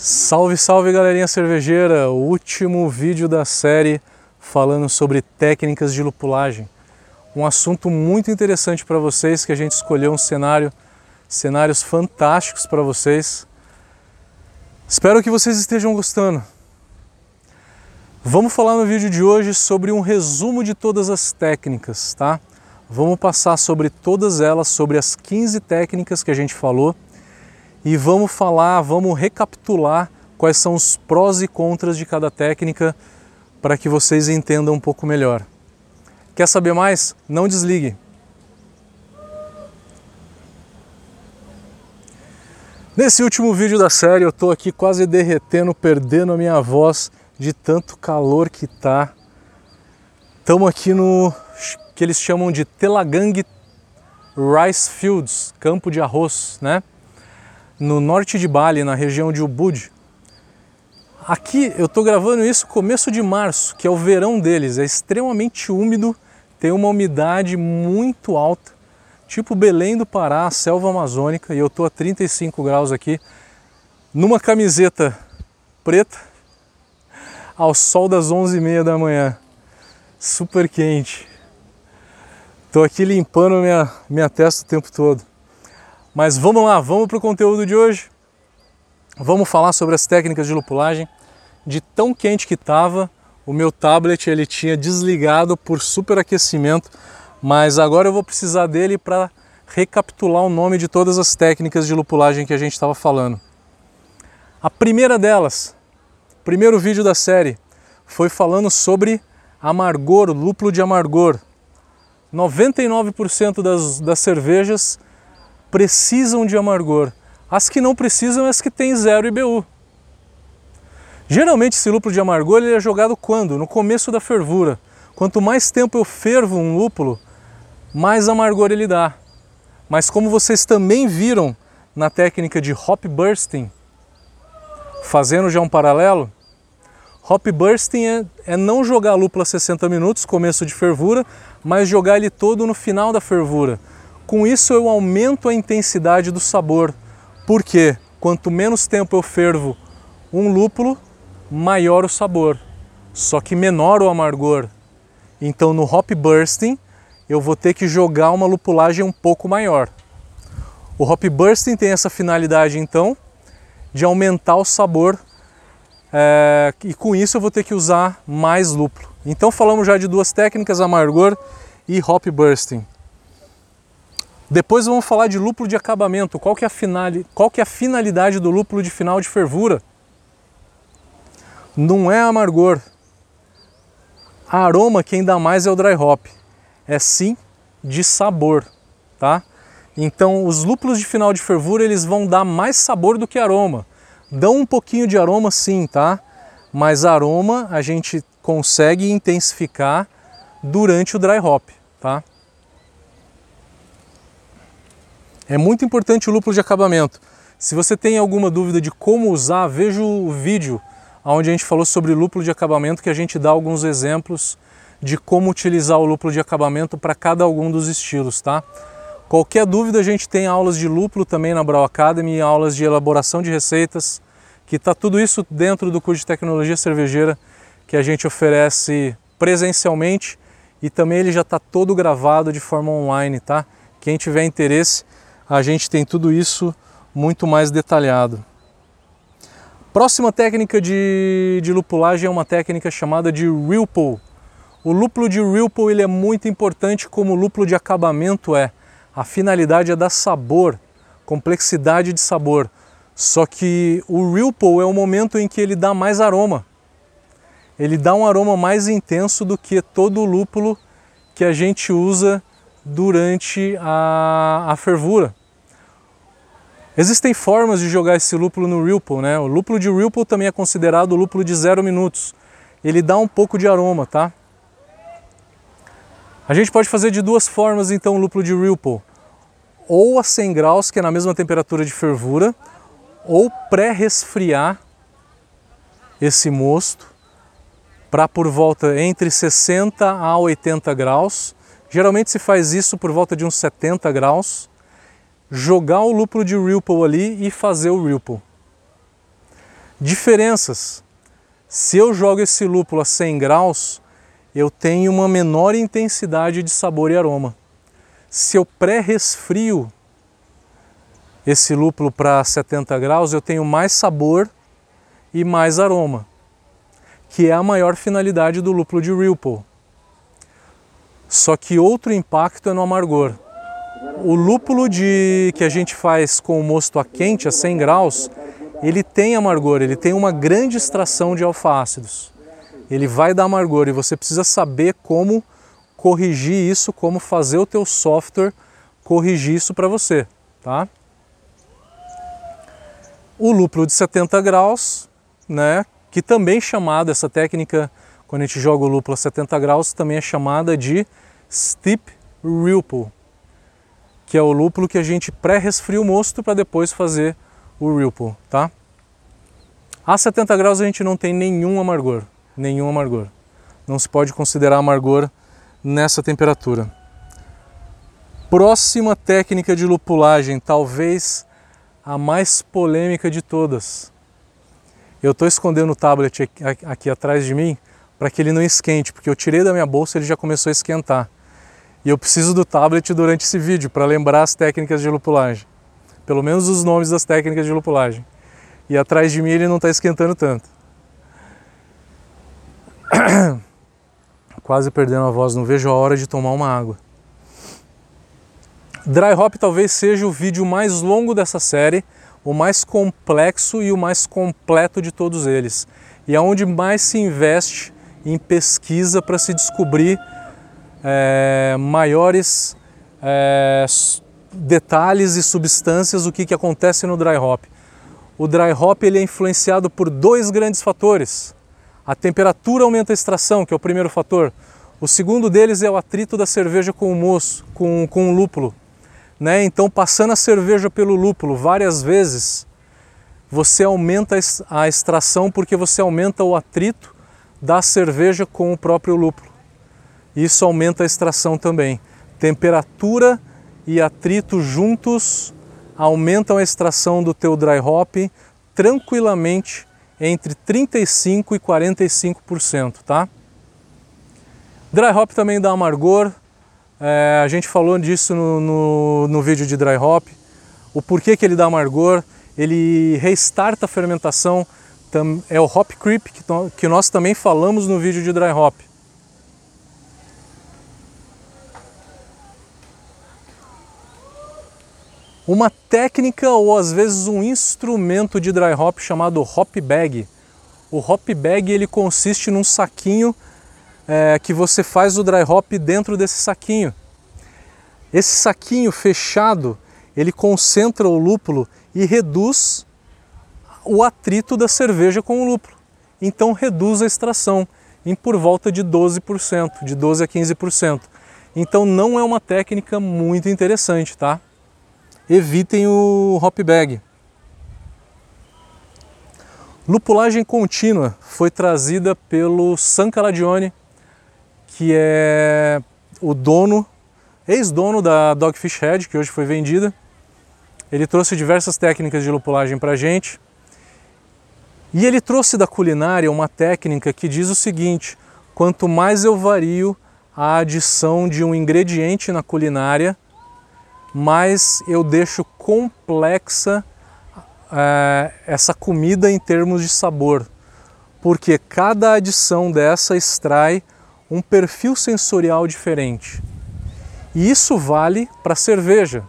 Salve, salve galerinha cervejeira! O último vídeo da série falando sobre técnicas de lupulagem. Um assunto muito interessante para vocês que a gente escolheu um cenário, cenários fantásticos para vocês. Espero que vocês estejam gostando. Vamos falar no vídeo de hoje sobre um resumo de todas as técnicas, tá? Vamos passar sobre todas elas, sobre as 15 técnicas que a gente falou e vamos falar, vamos recapitular quais são os prós e contras de cada técnica para que vocês entendam um pouco melhor. Quer saber mais? Não desligue. Nesse último vídeo da série eu estou aqui quase derretendo, perdendo a minha voz de tanto calor que tá. Estamos aqui no que eles chamam de Telagang Rice Fields, campo de arroz, né? No norte de Bali, na região de Ubud. Aqui eu estou gravando isso começo de março, que é o verão deles, é extremamente úmido, tem uma umidade muito alta, tipo Belém do Pará, selva amazônica, e eu estou a 35 graus aqui, numa camiseta preta, ao sol das 11h30 da manhã, super quente. Estou aqui limpando minha, minha testa o tempo todo. Mas vamos lá, vamos para o conteúdo de hoje. Vamos falar sobre as técnicas de lupulagem. De tão quente que estava, o meu tablet ele tinha desligado por superaquecimento, mas agora eu vou precisar dele para recapitular o nome de todas as técnicas de lupulagem que a gente estava falando. A primeira delas, primeiro vídeo da série, foi falando sobre amargor, lúpulo de amargor. 99% das, das cervejas precisam de amargor. As que não precisam é as que têm zero IBU. Geralmente esse lúpulo de amargor ele é jogado quando? No começo da fervura. Quanto mais tempo eu fervo um lúpulo, mais amargor ele dá. Mas como vocês também viram na técnica de hop bursting, fazendo já um paralelo, hop bursting é, é não jogar a 60 minutos, começo de fervura, mas jogar ele todo no final da fervura. Com isso eu aumento a intensidade do sabor, porque quanto menos tempo eu fervo um lúpulo, maior o sabor, só que menor o amargor. Então no hop bursting eu vou ter que jogar uma lupulagem um pouco maior. O hop bursting tem essa finalidade então de aumentar o sabor é, e com isso eu vou ter que usar mais lúpulo. Então falamos já de duas técnicas, amargor e hop bursting. Depois vamos falar de lúpulo de acabamento. Qual que, é a finali... Qual que é a finalidade do lúpulo de final de fervura? Não é amargor. A aroma quem dá mais é o dry hop. É sim de sabor, tá? Então os lúpulos de final de fervura eles vão dar mais sabor do que aroma. Dão um pouquinho de aroma sim, tá? Mas aroma a gente consegue intensificar durante o dry hop, tá? É muito importante o lúpulo de acabamento. Se você tem alguma dúvida de como usar, veja o vídeo onde a gente falou sobre lúpulo de acabamento, que a gente dá alguns exemplos de como utilizar o lúpulo de acabamento para cada algum dos estilos, tá? Qualquer dúvida, a gente tem aulas de lúpulo também na Brau Academy, aulas de elaboração de receitas, que está tudo isso dentro do curso de tecnologia cervejeira que a gente oferece presencialmente e também ele já está todo gravado de forma online, tá? Quem tiver interesse, a gente tem tudo isso muito mais detalhado. Próxima técnica de, de lupulagem é uma técnica chamada de Ripple. O lúpulo de Ripple ele é muito importante como o lúpulo de acabamento é. A finalidade é dar sabor, complexidade de sabor. Só que o Ripple é o momento em que ele dá mais aroma. Ele dá um aroma mais intenso do que todo o lúpulo que a gente usa durante a, a fervura. Existem formas de jogar esse lúpulo no Ripple, né? O lúpulo de Ripple também é considerado lúpulo de zero minutos. Ele dá um pouco de aroma, tá? A gente pode fazer de duas formas então o lúpulo de Ripple. Ou a 100 graus, que é na mesma temperatura de fervura, ou pré-resfriar esse mosto para por volta entre 60 a 80 graus. Geralmente se faz isso por volta de uns 70 graus jogar o lúpulo de Ripple ali e fazer o Ripple. Diferenças. Se eu jogo esse lúpulo a 100 graus, eu tenho uma menor intensidade de sabor e aroma. Se eu pré-resfrio esse lúpulo para 70 graus, eu tenho mais sabor e mais aroma, que é a maior finalidade do lúpulo de Ripple. Só que outro impacto é no amargor. O lúpulo de que a gente faz com o mosto a quente, a 100 graus, ele tem amargor, ele tem uma grande extração de alfa-ácidos. Ele vai dar amargor e você precisa saber como corrigir isso, como fazer o teu software corrigir isso para você, tá? O lúpulo de 70 graus, né, que também é chamado, essa técnica, quando a gente joga o lúpulo a 70 graus, também é chamada de Steep Ripple, que é o lúpulo que a gente pré-resfria o mosto para depois fazer o Ripple, tá? A 70 graus a gente não tem nenhum amargor, nenhum amargor. Não se pode considerar amargor nessa temperatura. Próxima técnica de lupulagem, talvez a mais polêmica de todas. Eu estou escondendo o tablet aqui, aqui atrás de mim para que ele não esquente, porque eu tirei da minha bolsa e ele já começou a esquentar. E eu preciso do tablet durante esse vídeo para lembrar as técnicas de lupulagem pelo menos os nomes das técnicas de lupulagem. E atrás de mim ele não está esquentando tanto. Quase perdendo a voz, não vejo a hora de tomar uma água. Dry Hop talvez seja o vídeo mais longo dessa série, o mais complexo e o mais completo de todos eles. E é onde mais se investe em pesquisa para se descobrir é, maiores é, detalhes e substâncias o que, que acontece no dry hop. O dry hop ele é influenciado por dois grandes fatores. A temperatura aumenta a extração, que é o primeiro fator. O segundo deles é o atrito da cerveja com o moço, com, com o lúpulo. Né? Então, passando a cerveja pelo lúpulo várias vezes, você aumenta a extração porque você aumenta o atrito da cerveja com o próprio lúpulo. Isso aumenta a extração também. Temperatura e atrito juntos aumentam a extração do teu dry hop tranquilamente entre 35 e 45%, tá? Dry hop também dá amargor, é, a gente falou disso no, no, no, vídeo de dry hop, o porquê que ele dá amargor, ele restarta a fermentação, é o hop creep que, que nós também falamos no vídeo de dry hop. Uma técnica ou às vezes um instrumento de dry hop chamado hop bag. O hop bag ele consiste num saquinho é, que você faz o dry hop dentro desse saquinho. Esse saquinho fechado ele concentra o lúpulo e reduz o atrito da cerveja com o lúpulo. Então reduz a extração em por volta de 12%, de 12 a 15%. Então não é uma técnica muito interessante, tá? Evitem o hop bag. Lupulagem contínua foi trazida pelo San Caladione, que é o dono, ex-dono da Dogfish Head, que hoje foi vendida. Ele trouxe diversas técnicas de lupulagem para a gente. E ele trouxe da culinária uma técnica que diz o seguinte: quanto mais eu vario a adição de um ingrediente na culinária, mais eu deixo complexa é, essa comida em termos de sabor, porque cada adição dessa extrai um perfil sensorial diferente. E isso vale para cerveja.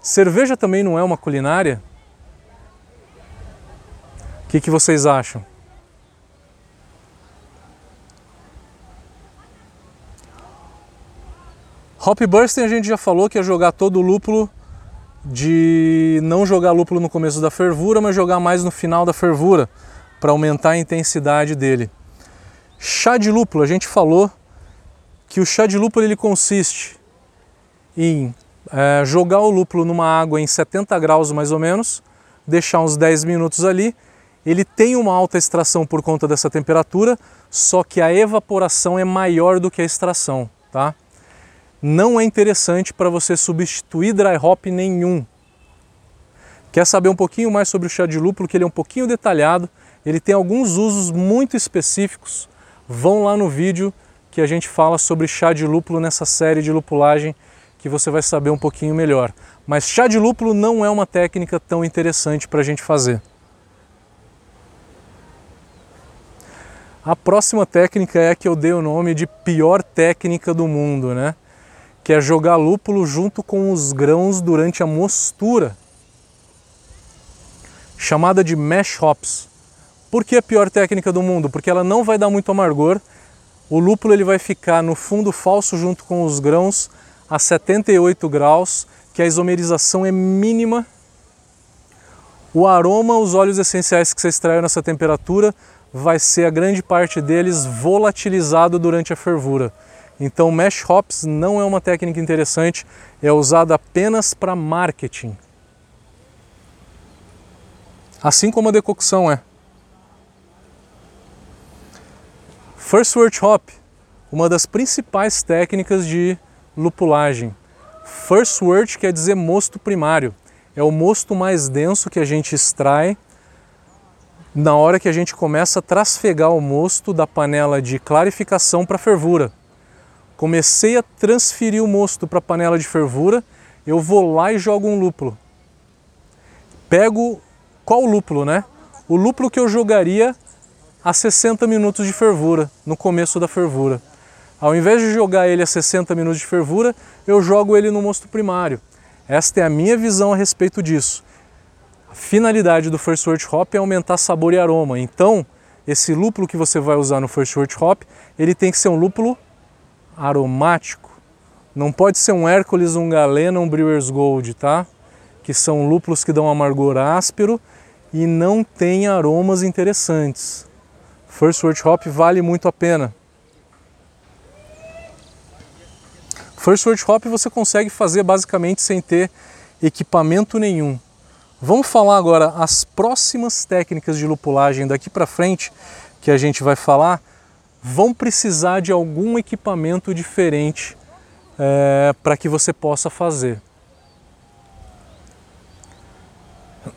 Cerveja também não é uma culinária? O que, que vocês acham? Hop Bursting a gente já falou que é jogar todo o lúpulo de não jogar lúpulo no começo da fervura, mas jogar mais no final da fervura para aumentar a intensidade dele. Chá de lúpulo, a gente falou que o chá de lúpulo ele consiste em é, jogar o lúpulo numa água em 70 graus mais ou menos, deixar uns 10 minutos ali. Ele tem uma alta extração por conta dessa temperatura, só que a evaporação é maior do que a extração, tá? Não é interessante para você substituir dry hop nenhum. Quer saber um pouquinho mais sobre o chá de lúpulo, que ele é um pouquinho detalhado, ele tem alguns usos muito específicos. Vão lá no vídeo que a gente fala sobre chá de lúpulo nessa série de lupulagem que você vai saber um pouquinho melhor. Mas chá de lúpulo não é uma técnica tão interessante para a gente fazer. A próxima técnica é a que eu dei o nome de pior técnica do mundo, né? Que é jogar lúpulo junto com os grãos durante a mostura, chamada de mash hops. Por que a pior técnica do mundo? Porque ela não vai dar muito amargor. O lúpulo ele vai ficar no fundo falso junto com os grãos a 78 graus, que a isomerização é mínima. O aroma, os óleos essenciais que você extraiu nessa temperatura vai ser a grande parte deles volatilizado durante a fervura. Então, mesh hops não é uma técnica interessante, é usada apenas para marketing. Assim como a decocção é. First wort hop, uma das principais técnicas de lupulagem. First wort quer dizer mosto primário. É o mosto mais denso que a gente extrai na hora que a gente começa a trasfegar o mosto da panela de clarificação para fervura. Comecei a transferir o mosto para a panela de fervura, eu vou lá e jogo um lúpulo. Pego qual lúpulo, né? O lúpulo que eu jogaria a 60 minutos de fervura, no começo da fervura. Ao invés de jogar ele a 60 minutos de fervura, eu jogo ele no mosto primário. Esta é a minha visão a respeito disso. A finalidade do First Wort Hop é aumentar sabor e aroma. Então, esse lúpulo que você vai usar no First Wort Hop, ele tem que ser um lúpulo aromático. Não pode ser um Hércules, um Galena, um Brewer's Gold, tá? Que são lúpulos que dão amargor áspero e não têm aromas interessantes. First Wort Hop vale muito a pena. First Wort Hop você consegue fazer basicamente sem ter equipamento nenhum. Vamos falar agora as próximas técnicas de lupulagem daqui para frente que a gente vai falar vão precisar de algum equipamento diferente é, para que você possa fazer.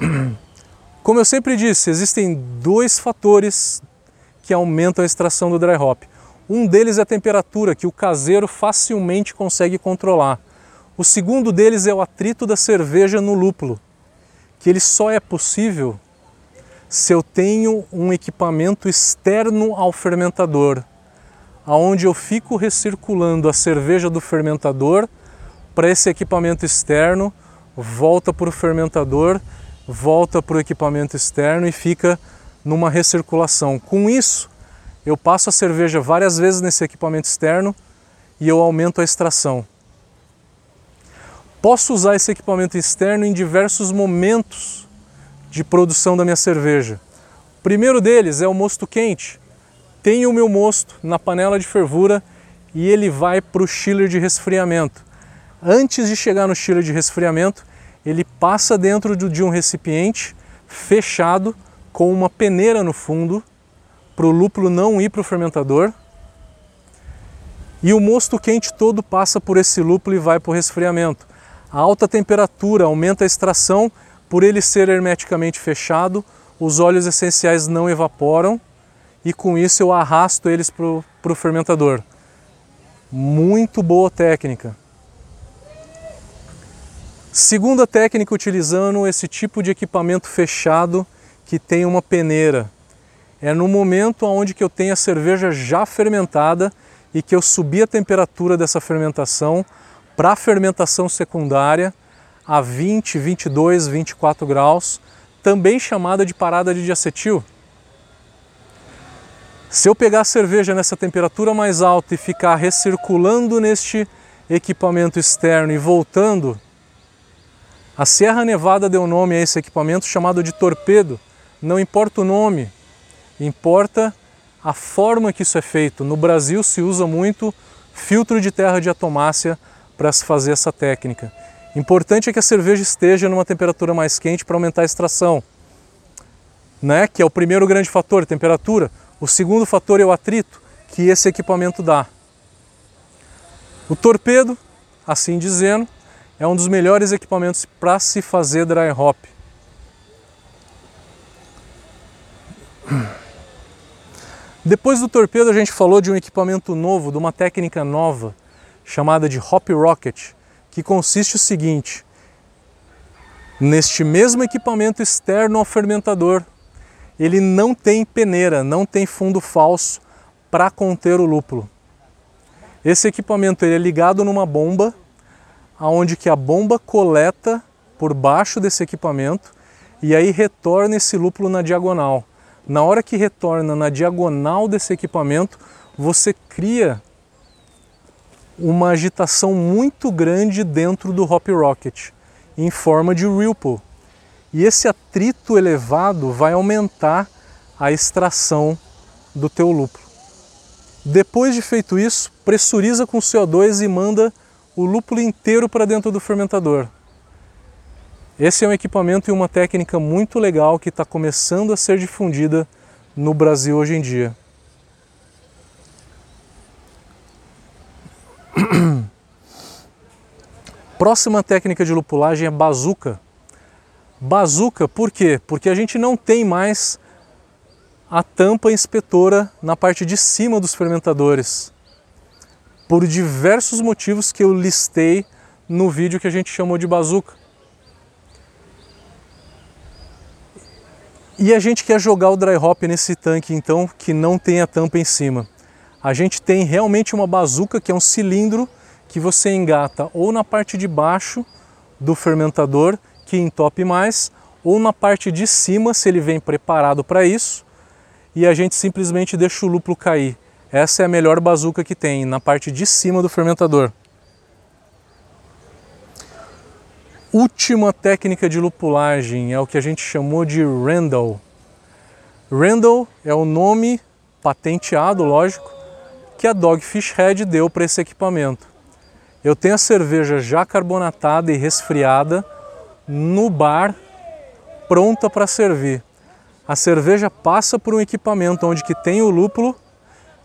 Como eu sempre disse, existem dois fatores que aumentam a extração do dry hop. Um deles é a temperatura, que o caseiro facilmente consegue controlar. O segundo deles é o atrito da cerveja no lúpulo que ele só é possível se eu tenho um equipamento externo ao fermentador, aonde eu fico recirculando a cerveja do fermentador para esse equipamento externo, volta para o fermentador, volta para o equipamento externo e fica numa recirculação. Com isso, eu passo a cerveja várias vezes nesse equipamento externo e eu aumento a extração. Posso usar esse equipamento externo em diversos momentos de produção da minha cerveja. O primeiro deles é o mosto quente. Tenho o meu mosto na panela de fervura e ele vai para o chiller de resfriamento. Antes de chegar no chiller de resfriamento, ele passa dentro de um recipiente fechado com uma peneira no fundo para o lúpulo não ir para o fermentador. E o mosto quente todo passa por esse lúpulo e vai para o resfriamento. A alta temperatura aumenta a extração, por ele ser hermeticamente fechado, os óleos essenciais não evaporam e com isso eu arrasto eles para o fermentador. Muito boa técnica. Segunda técnica utilizando esse tipo de equipamento fechado que tem uma peneira. É no momento onde que eu tenho a cerveja já fermentada e que eu subi a temperatura dessa fermentação para fermentação secundária a 20, 22, 24 graus, também chamada de parada de diacetil. Se eu pegar a cerveja nessa temperatura mais alta e ficar recirculando neste equipamento externo e voltando, a Serra Nevada deu nome a esse equipamento chamado de torpedo. Não importa o nome, importa a forma que isso é feito. No Brasil se usa muito filtro de terra de atomácia para se fazer essa técnica. Importante é que a cerveja esteja numa temperatura mais quente para aumentar a extração, né? que é o primeiro grande fator, temperatura. O segundo fator é o atrito que esse equipamento dá. O torpedo, assim dizendo, é um dos melhores equipamentos para se fazer dry hop. Depois do torpedo, a gente falou de um equipamento novo, de uma técnica nova, chamada de Hop Rocket, que consiste o seguinte: neste mesmo equipamento externo ao fermentador, ele não tem peneira, não tem fundo falso para conter o lúpulo. Esse equipamento ele é ligado numa bomba, aonde que a bomba coleta por baixo desse equipamento e aí retorna esse lúpulo na diagonal. Na hora que retorna na diagonal desse equipamento, você cria uma agitação muito grande dentro do Hop Rocket, em forma de ripple. E esse atrito elevado vai aumentar a extração do teu lúpulo. Depois de feito isso, pressuriza com CO2 e manda o lúpulo inteiro para dentro do fermentador. Esse é um equipamento e uma técnica muito legal que está começando a ser difundida no Brasil hoje em dia. Próxima técnica de lupulagem é bazuca. Bazuca, por quê? Porque a gente não tem mais a tampa inspetora na parte de cima dos fermentadores. Por diversos motivos que eu listei no vídeo que a gente chamou de bazuca. E a gente quer jogar o dry hop nesse tanque então que não tem a tampa em cima. A gente tem realmente uma bazuca que é um cilindro que você engata ou na parte de baixo do fermentador, que entope mais, ou na parte de cima, se ele vem preparado para isso, e a gente simplesmente deixa o lúpulo cair. Essa é a melhor bazuca que tem, na parte de cima do fermentador. Última técnica de lupulagem é o que a gente chamou de Randall. Randall é o nome patenteado, lógico, que a Dogfish Head deu para esse equipamento. Eu tenho a cerveja já carbonatada e resfriada no bar, pronta para servir. A cerveja passa por um equipamento onde que tem o lúpulo,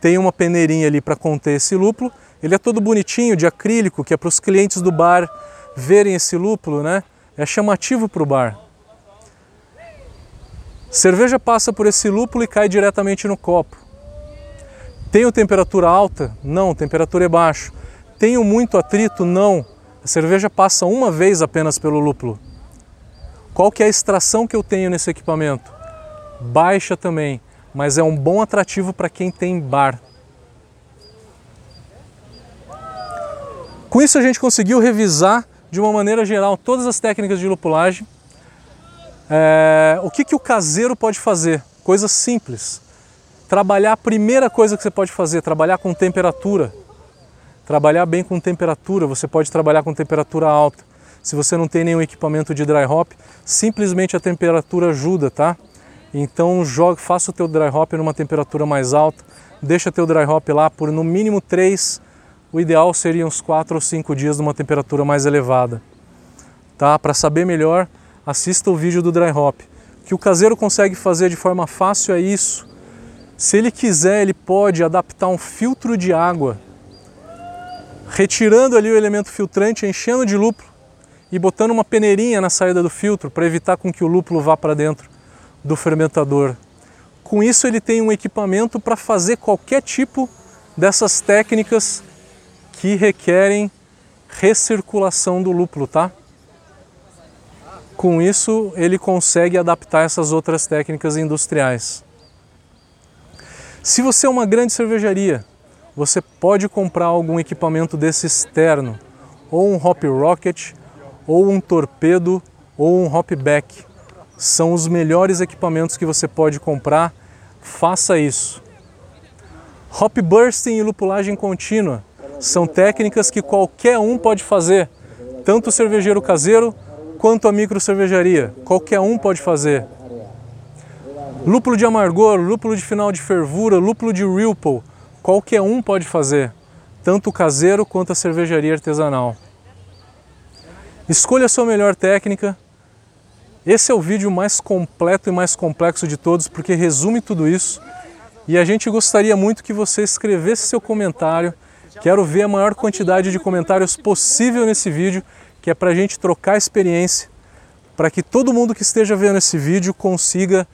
tem uma peneirinha ali para conter esse lúpulo. Ele é todo bonitinho, de acrílico, que é para os clientes do bar verem esse lúpulo, né? É chamativo para o bar. Cerveja passa por esse lúpulo e cai diretamente no copo. Tenho temperatura alta? Não, temperatura é baixa. Tenho muito atrito? Não. A cerveja passa uma vez apenas pelo lúpulo. Qual que é a extração que eu tenho nesse equipamento? Baixa também, mas é um bom atrativo para quem tem bar. Com isso a gente conseguiu revisar de uma maneira geral todas as técnicas de lupulagem. É, o que, que o caseiro pode fazer? Coisas simples. Trabalhar, a primeira coisa que você pode fazer, trabalhar com temperatura. Trabalhar bem com temperatura, você pode trabalhar com temperatura alta. Se você não tem nenhum equipamento de dry hop, simplesmente a temperatura ajuda, tá? Então jogue, faça o teu dry hop numa temperatura mais alta, deixa teu dry hop lá por no mínimo 3, o ideal seria uns 4 ou 5 dias numa temperatura mais elevada. Tá? Para saber melhor, assista o vídeo do dry hop. O que o caseiro consegue fazer de forma fácil é isso. Se ele quiser, ele pode adaptar um filtro de água retirando ali o elemento filtrante, enchendo de lúpulo e botando uma peneirinha na saída do filtro para evitar com que o lúpulo vá para dentro do fermentador. Com isso ele tem um equipamento para fazer qualquer tipo dessas técnicas que requerem recirculação do lúpulo, tá? Com isso ele consegue adaptar essas outras técnicas industriais. Se você é uma grande cervejaria você pode comprar algum equipamento desse externo, ou um Hop Rocket, ou um torpedo, ou um Hopback. São os melhores equipamentos que você pode comprar. Faça isso. Hop Bursting e lupulagem contínua são técnicas que qualquer um pode fazer, tanto o cervejeiro caseiro quanto a micro cervejaria. Qualquer um pode fazer. Lúpulo de amargor, lúpulo de final de fervura, lúpulo de Ripple qualquer um pode fazer, tanto o caseiro quanto a cervejaria artesanal. Escolha a sua melhor técnica. Esse é o vídeo mais completo e mais complexo de todos, porque resume tudo isso. E a gente gostaria muito que você escrevesse seu comentário. Quero ver a maior quantidade de comentários possível nesse vídeo, que é para a gente trocar experiência, para que todo mundo que esteja vendo esse vídeo consiga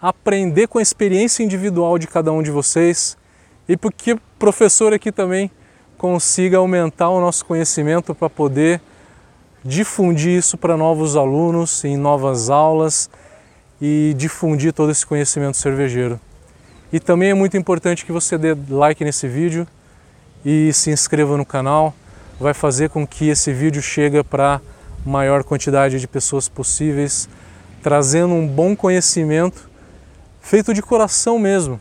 aprender com a experiência individual de cada um de vocês e porque o professor aqui também consiga aumentar o nosso conhecimento para poder difundir isso para novos alunos em novas aulas e difundir todo esse conhecimento cervejeiro. E também é muito importante que você dê like nesse vídeo e se inscreva no canal, vai fazer com que esse vídeo chegue para maior quantidade de pessoas possíveis, trazendo um bom conhecimento feito de coração mesmo,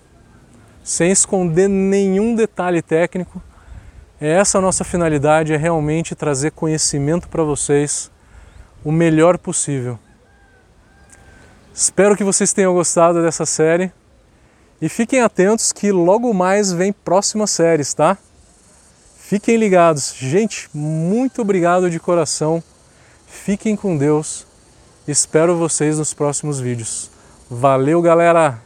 sem esconder nenhum detalhe técnico, é essa a nossa finalidade, é realmente trazer conhecimento para vocês o melhor possível. Espero que vocês tenham gostado dessa série e fiquem atentos que logo mais vem próximas séries, tá? Fiquem ligados. Gente, muito obrigado de coração. Fiquem com Deus. Espero vocês nos próximos vídeos. Valeu, galera!